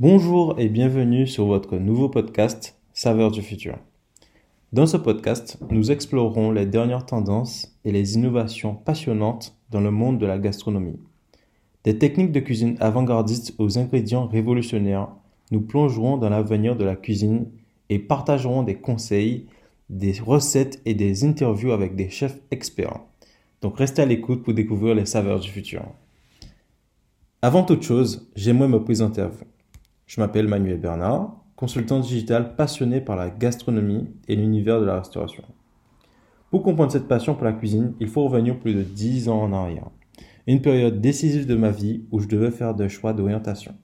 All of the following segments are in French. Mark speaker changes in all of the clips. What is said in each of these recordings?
Speaker 1: Bonjour et bienvenue sur votre nouveau podcast Saveurs du futur. Dans ce podcast, nous explorerons les dernières tendances et les innovations passionnantes dans le monde de la gastronomie. Des techniques de cuisine avant-gardistes aux ingrédients révolutionnaires, nous plongerons dans l'avenir de la cuisine et partagerons des conseils, des recettes et des interviews avec des chefs experts. Donc restez à l'écoute pour découvrir les saveurs du futur. Avant toute chose, j'aimerais me présenter à vous. Je m'appelle Manuel Bernard, consultant digital passionné par la gastronomie et l'univers de la restauration. Pour comprendre cette passion pour la cuisine, il faut revenir plus de 10 ans en arrière. Une période décisive de ma vie où je devais faire des choix d'orientation.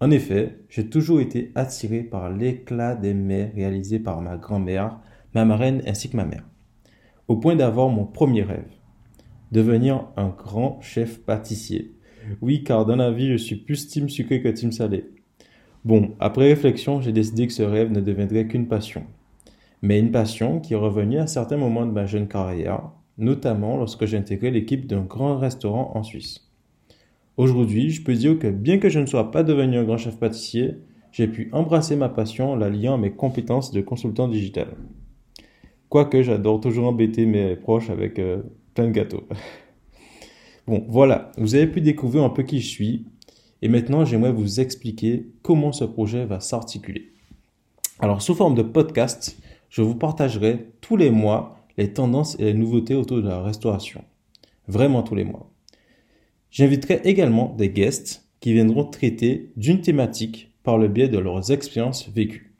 Speaker 1: En effet, j'ai toujours été attiré par l'éclat des mets réalisés par ma grand-mère, ma marraine ainsi que ma mère. Au point d'avoir mon premier rêve. Devenir un grand chef pâtissier oui, car dans la vie, je suis plus team sucré que team salé. Bon, après réflexion, j'ai décidé que ce rêve ne deviendrait qu'une passion. Mais une passion qui est revenue à certains moments de ma jeune carrière, notamment lorsque j'ai intégré l'équipe d'un grand restaurant en Suisse. Aujourd'hui, je peux dire que bien que je ne sois pas devenu un grand chef pâtissier, j'ai pu embrasser ma passion en la liant à mes compétences de consultant digital. Quoique j'adore toujours embêter mes proches avec euh, plein de gâteaux. Bon, voilà, vous avez pu découvrir un peu qui je suis. Et maintenant, j'aimerais vous expliquer comment ce projet va s'articuler. Alors, sous forme de podcast, je vous partagerai tous les mois les tendances et les nouveautés autour de la restauration. Vraiment tous les mois. J'inviterai également des guests qui viendront traiter d'une thématique par le biais de leurs expériences vécues.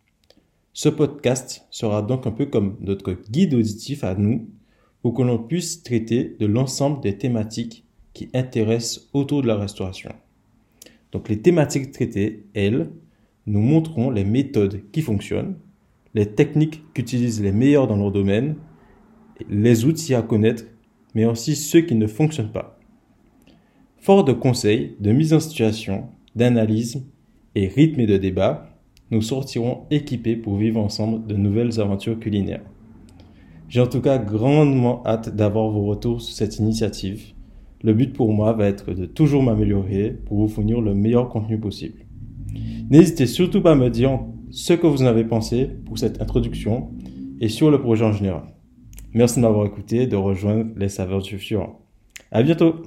Speaker 1: Ce podcast sera donc un peu comme notre guide auditif à nous pour que l'on puisse traiter de l'ensemble des thématiques qui intéressent autour de la restauration. Donc les thématiques traitées, elles, nous montreront les méthodes qui fonctionnent, les techniques qu'utilisent les meilleurs dans leur domaine, les outils à connaître, mais aussi ceux qui ne fonctionnent pas. Fort de conseils, de mise en situation, d'analyse et rythme de débat, nous sortirons équipés pour vivre ensemble de nouvelles aventures culinaires. J'ai en tout cas grandement hâte d'avoir vos retours sur cette initiative le but pour moi va être de toujours m'améliorer pour vous fournir le meilleur contenu possible. N'hésitez surtout pas à me dire ce que vous en avez pensé pour cette introduction et sur le projet en général. Merci de m'avoir écouté et de rejoindre les saveurs du futur. À bientôt!